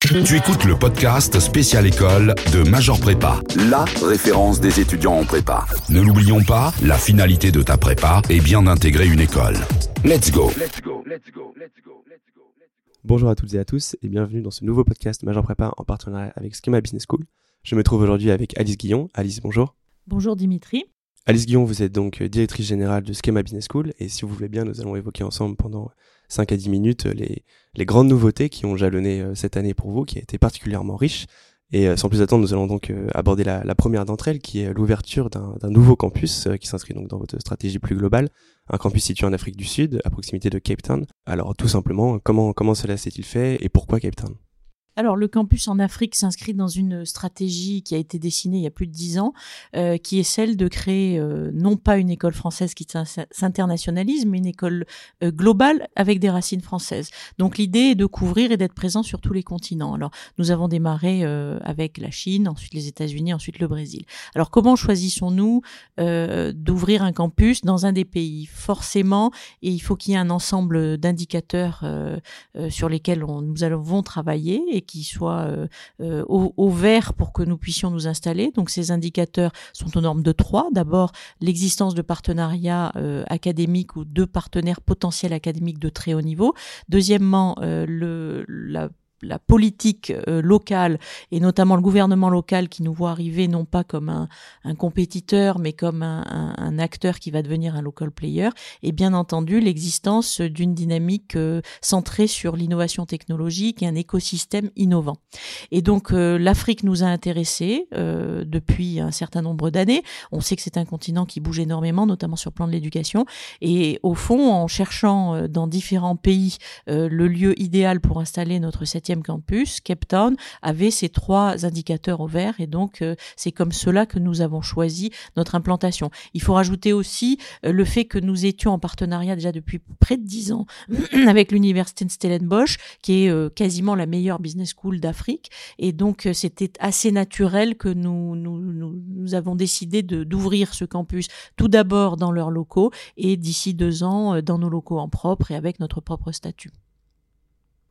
Tu écoutes le podcast Spécial École de Major Prépa, la référence des étudiants en prépa. Ne l'oublions pas, la finalité de ta prépa est bien d'intégrer une école. Let's go. Bonjour à toutes et à tous et bienvenue dans ce nouveau podcast Major Prépa en partenariat avec Schema Business School. Je me trouve aujourd'hui avec Alice Guillon. Alice, bonjour. Bonjour Dimitri. Alice Guillon, vous êtes donc directrice générale de Schema Business School et si vous voulez bien, nous allons évoquer ensemble pendant 5 à 10 minutes les, les grandes nouveautés qui ont jalonné euh, cette année pour vous, qui a été particulièrement riche. Et euh, sans plus attendre, nous allons donc euh, aborder la, la première d'entre elles, qui est l'ouverture d'un nouveau campus qui s'inscrit donc dans votre stratégie plus globale, un campus situé en Afrique du Sud, à proximité de Cape Town. Alors tout simplement, comment comment cela s'est-il fait et pourquoi Cape Town? Alors le campus en Afrique s'inscrit dans une stratégie qui a été dessinée il y a plus de dix ans, euh, qui est celle de créer euh, non pas une école française qui s'internationalise, mais une école euh, globale avec des racines françaises. Donc l'idée est de couvrir et d'être présent sur tous les continents. Alors nous avons démarré avec la Chine, ensuite les États-Unis, ensuite le Brésil. Alors comment choisissons-nous d'ouvrir un campus dans un des pays? Forcément, et il faut qu'il y ait un ensemble d'indicateurs sur lesquels nous allons travailler et qui soit euh, euh, au, vert pour que nous puissions nous installer. Donc ces indicateurs sont aux normes de trois. D'abord, l'existence de partenariats euh, académiques ou de partenaires potentiels académiques de très haut niveau. Deuxièmement, le, la la politique euh, locale et notamment le gouvernement local qui nous voit arriver non pas comme un, un compétiteur mais comme un, un, acteur qui va devenir un local player et bien entendu l'existence d'une dynamique euh, centrée sur l'innovation technologique et un écosystème innovant. Et donc euh, l'Afrique nous a intéressés depuis un certain nombre d'années. On sait que c'est un continent qui bouge énormément, notamment sur le plan de l'éducation. Et au fond, en cherchant dans différents pays le lieu idéal pour installer notre septième campus, Cape Town, avait ces trois indicateurs au vert et donc euh, c'est comme cela que nous avons choisi notre implantation. Il faut rajouter aussi euh, le fait que nous étions en partenariat déjà depuis près de dix ans avec l'université de Stellenbosch, qui est euh, quasiment la meilleure business school d'Afrique et donc c'était assez naturel que nous, nous, nous, avons décidé d'ouvrir ce campus tout d'abord dans leurs locaux et d'ici deux ans dans nos locaux en propre et avec notre propre statut.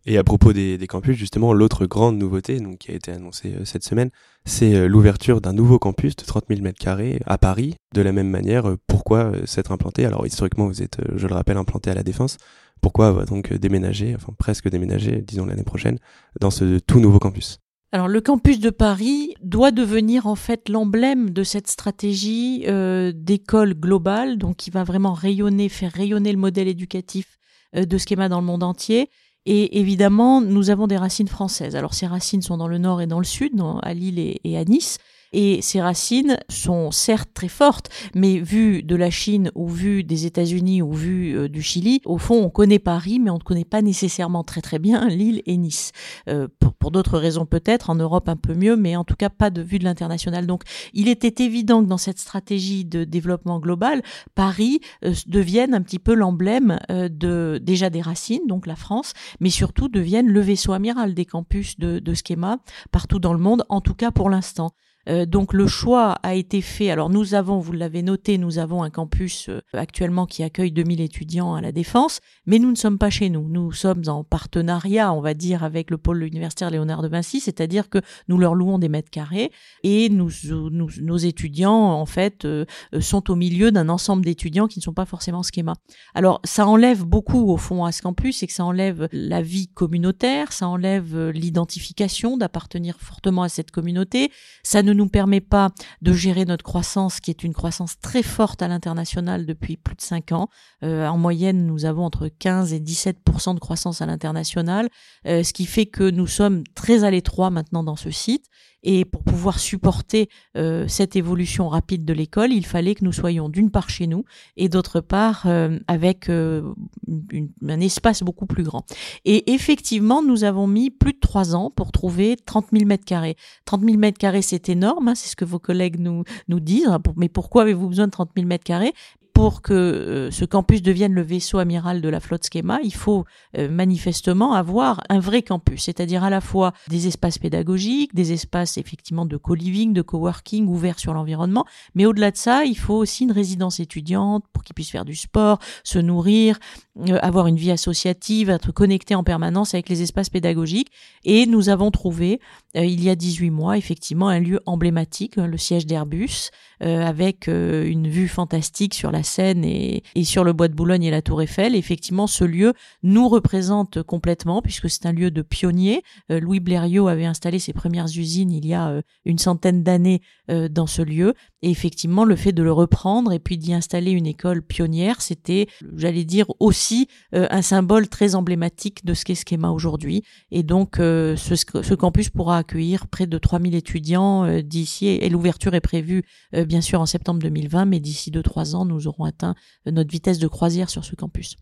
Et à propos des, campus, justement, l'autre grande nouveauté qui a été annoncée euh, cette semaine, c'est euh, l'ouverture d'un nouveau campus de 30 000 m2 à Paris. De la même manière, euh, pourquoi s'être implanté? Alors historiquement, vous êtes, je le rappelle, implanté à la Défense. Pourquoi donc déménager, enfin presque déménager, disons l'année prochaine, dans ce tout nouveau campus? Alors le campus de Paris doit devenir en fait l'emblème de cette stratégie d'école globale, donc qui va vraiment rayonner, faire rayonner le modèle éducatif de Schema dans le monde entier et évidemment, nous avons des racines françaises. Alors ces racines sont dans le nord et dans le sud, à Lille et à Nice. Et ces racines sont certes très fortes, mais vu de la Chine ou vu des États-Unis ou vu euh, du Chili, au fond, on connaît Paris, mais on ne connaît pas nécessairement très très bien Lille et Nice. Euh, pour, pour d'autres raisons peut-être, en Europe un peu mieux, mais en tout cas pas de vue de l'international. Donc, il était évident que dans cette stratégie de développement global, Paris euh, devienne un petit peu l'emblème de déjà des racines, donc la France, mais surtout devienne le vaisseau amiral des campus de, de Schema partout dans le monde, en tout cas pour l'instant. Euh, donc le choix a été fait. Alors nous avons, vous l'avez noté, nous avons un campus euh, actuellement qui accueille 2000 étudiants à la Défense, mais nous ne sommes pas chez nous. Nous sommes en partenariat, on va dire, avec le pôle universitaire Léonard de Vinci, c'est-à-dire que nous leur louons des mètres carrés et nous, nos étudiants, en fait, euh, sont au milieu d'un ensemble d'étudiants qui ne sont pas forcément schéma. Alors ça enlève beaucoup au fond à ce campus, c'est que ça enlève la vie communautaire, ça enlève l'identification d'appartenir fortement à cette communauté, ça ne nous permet pas de gérer notre croissance, qui est une croissance très forte à l'international depuis plus de cinq ans. Euh, en moyenne, nous avons entre 15 et 17% de croissance à l'international, euh, ce qui fait que nous sommes très à l'étroit maintenant dans ce site et pour pouvoir supporter euh, cette évolution rapide de l'école, il fallait que nous soyons d'une part chez nous et d'autre part avec un espace beaucoup plus grand. Et effectivement, nous avons mis plus de trois ans pour trouver 30 000 mètres carrés. 30 000 mètres carrés, c'est hein, c'est ce que vos collègues nous, nous disent. Mais pourquoi avez-vous besoin de 30 000 mètres carrés? Pour que euh, ce campus devienne le vaisseau amiral de la flotte Schema, il faut euh, manifestement avoir un vrai campus, c'est-à-dire à la fois des espaces pédagogiques, des espaces effectivement de co-living, de coworking ouverts sur l'environnement, mais au-delà de ça, il faut aussi une résidence étudiante pour qu'ils puissent faire du sport, se nourrir, euh, avoir une vie associative, être connectés en permanence avec les espaces pédagogiques. Et nous avons trouvé, il y a 18 mois, effectivement, un lieu emblématique, le siège d'Airbus, avec une vue fantastique sur la Seine et, sur le bois de Boulogne et la Tour Eiffel. effectivement, ce lieu nous représente complètement puisque c'est un lieu de pionnier. Euh, Louis Blériot avait installé ses premières usines il y a euh, une centaine d'années euh, dans ce lieu. Et effectivement, le fait de le reprendre et puis d'y installer une école pionnière, c'était, j'allais dire, aussi un symbole très emblématique de ce qu'est Schema aujourd'hui. Et donc, ce, ce, campus pourra accueillir près de 3000 étudiants d'ici et l'ouverture est prévue, bien sûr, en septembre 2020, mais d'ici 2-3 ans, nous aurons atteint notre vitesse de croisière sur ce campus.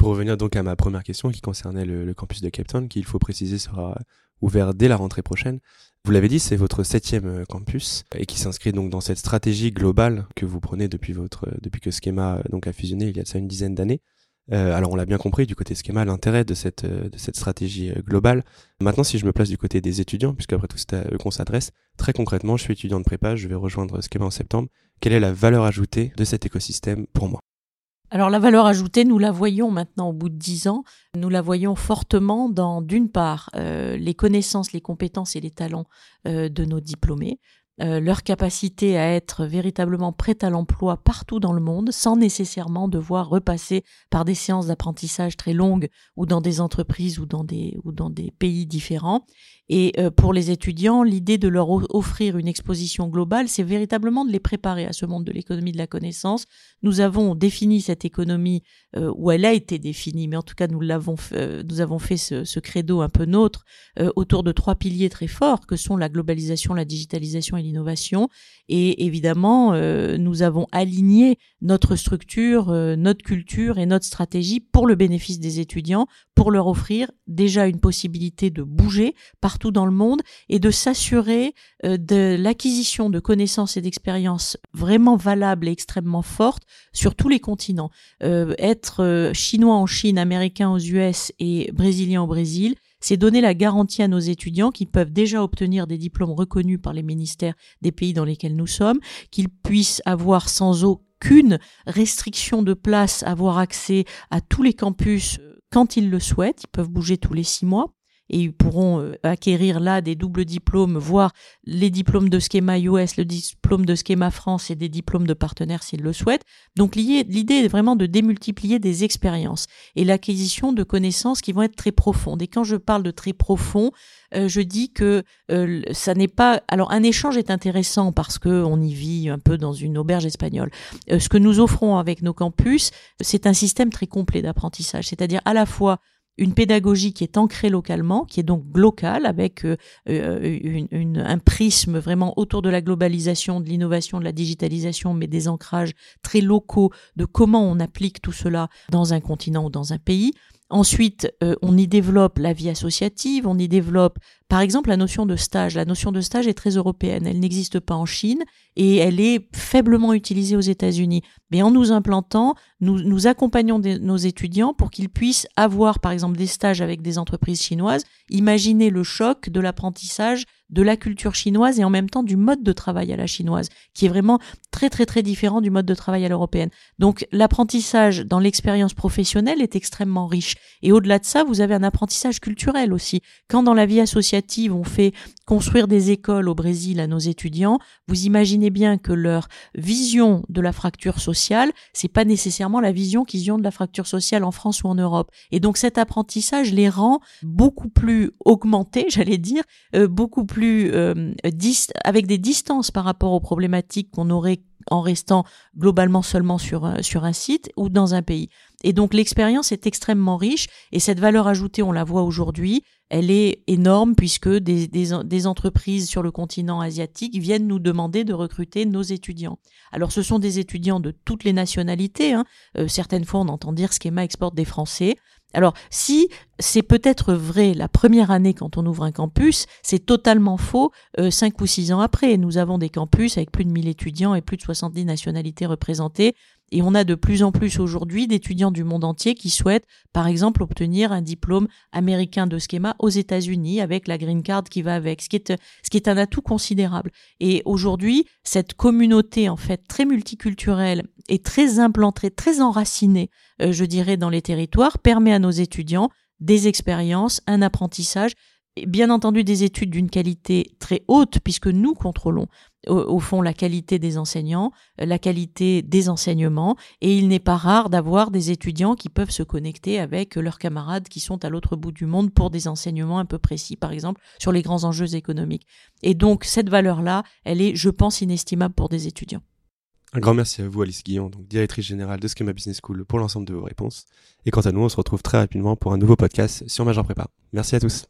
Pour revenir donc à ma première question qui concernait le, campus de Cape Town, qui il faut préciser sera ouvert dès la rentrée prochaine. Vous l'avez dit, c'est votre septième euh, campus et qui s'inscrit donc dans cette stratégie globale que vous prenez depuis depuis que Schema euh, donc a fusionné il y a ça une dizaine d'années. Euh, alors on l'a bien compris du côté Schema l'intérêt de cette de cette stratégie globale. Maintenant, si je me place du côté des étudiants, puisque après tout c'est à eux qu'on s'adresse, très concrètement, je suis étudiant de prépa, je vais rejoindre Schema en septembre. Quelle est la valeur ajoutée de cet écosystème pour moi? Alors la valeur ajoutée, nous la voyons maintenant au bout de dix ans, nous la voyons fortement dans, d'une part, euh, les connaissances, les compétences et les talents euh, de nos diplômés, euh, leur capacité à être véritablement prête à l'emploi partout dans le monde, sans nécessairement devoir repasser par des séances d'apprentissage très longues ou dans des entreprises ou dans des, ou dans des pays différents, et euh, pour les étudiants, l'idée de leur offrir une exposition globale, c'est véritablement de les préparer à ce monde de l'économie de la connaissance. Nous avons défini cette économie, euh, où elle a été définie, mais en tout cas nous l'avons, euh, nous avons fait ce, credo un peu nôtre autour de trois piliers très forts que sont la globalisation, la digitalisation et l'innovation. Et évidemment, nous avons aligné notre structure, notre culture et notre stratégie pour le bénéfice des étudiants, pour leur offrir déjà une possibilité de bouger partout dans le monde et de s'assurer euh, de l'acquisition de connaissances et d'expériences vraiment valables et extrêmement fortes sur tous les continents. Euh, être euh, chinois en Chine, américain aux US et brésilien au Brésil, c'est donner la garantie à nos étudiants qu'ils peuvent déjà obtenir des diplômes reconnus par les ministères des pays dans lesquels nous sommes, qu'ils puissent avoir sans aucune restriction de place, avoir accès à tous les campus quand ils le souhaitent. Ils peuvent bouger tous les six mois et ils pourront euh, acquérir là des doubles diplômes, voire les diplômes de schéma US, le diplôme de schéma France et des diplômes de partenaires s'ils le souhaitent. Donc l'idée est vraiment de démultiplier des expériences et l'acquisition de connaissances qui vont être très profondes. Et quand je parle de très profond, euh, je dis que euh, ça n'est pas. Alors un échange est intéressant parce que on y vit un peu dans une auberge espagnole. ce que nous offrons avec nos campus, c'est un système très complet d'apprentissage, c'est-à-dire à la fois une pédagogie qui est ancrée localement, qui est donc locale, avec euh, euh, un prisme vraiment autour de la globalisation, de l'innovation, de la digitalisation, mais des ancrages très locaux de comment on applique tout cela dans un continent ou dans un pays. Ensuite, euh, on y développe la vie associative, on y développe par exemple la notion de stage. La notion de stage est très européenne, elle n'existe pas en Chine et elle est faiblement utilisée aux États-Unis. Mais en nous implantant, nous, nous accompagnons nos étudiants pour qu'ils puissent avoir par exemple des stages avec des entreprises chinoises. Imaginez le choc de l'apprentissage de la culture chinoise et en même temps du mode de travail à la chinoise, qui est vraiment très très très différent du mode de travail à l'européenne. Donc l'apprentissage dans l'expérience professionnelle est extrêmement riche. Et au-delà de ça, vous avez un apprentissage culturel aussi. Quand dans la vie associative, on fait construire des écoles au Brésil à nos étudiants, vous imaginez bien que leur vision de la fracture sociale, c'est pas nécessairement la vision qu'ils ont de la fracture sociale en France ou en Europe. Et donc cet apprentissage les rend beaucoup plus augmentés, j'allais dire, euh, beaucoup plus euh, avec des distances par rapport aux problématiques qu'on aurait en restant globalement seulement sur un, sur un site ou dans un pays. Et donc l'expérience est extrêmement riche et cette valeur ajoutée, on la voit aujourd'hui, elle est énorme puisque des, des, entreprises sur le continent asiatique viennent nous demander de recruter nos étudiants. Alors ce sont des étudiants de toutes les nationalités. Hein. Euh, certaines fois on entend dire Schema exporte des Français. Alors, si c'est peut-être vrai la première année quand on ouvre un campus, c'est totalement faux euh, cinq ou six ans après. Nous avons des campus avec plus de 1000 étudiants et plus de 70 nationalités représentées. Et on a de plus en plus aujourd'hui d'étudiants du monde entier qui souhaitent, par exemple, obtenir un diplôme américain de schéma aux États-Unis avec la green card qui va avec, ce qui est, un atout considérable. Et aujourd'hui, cette communauté, en fait, très multiculturelle et très implantée, très enracinée, euh, je dirais, dans les territoires, permet à nos étudiants des expériences, un apprentissage bien entendu des études d'une qualité très haute, puisque nous contrôlons au, fond la qualité des enseignants, la qualité des enseignements, et il n'est pas rare d'avoir des étudiants qui peuvent se connecter avec leurs camarades qui sont à l'autre bout du monde pour des enseignements un peu précis, par exemple sur les grands enjeux économiques. Et donc cette valeur-là, elle est, je pense, inestimable pour des étudiants. Un grand merci à vous, Alice Guillon, donc directrice générale de Schema Business School, pour l'ensemble de vos réponses. Et quant à nous, on se retrouve très rapidement pour un nouveau podcast sur Major Prépa. Merci à tous.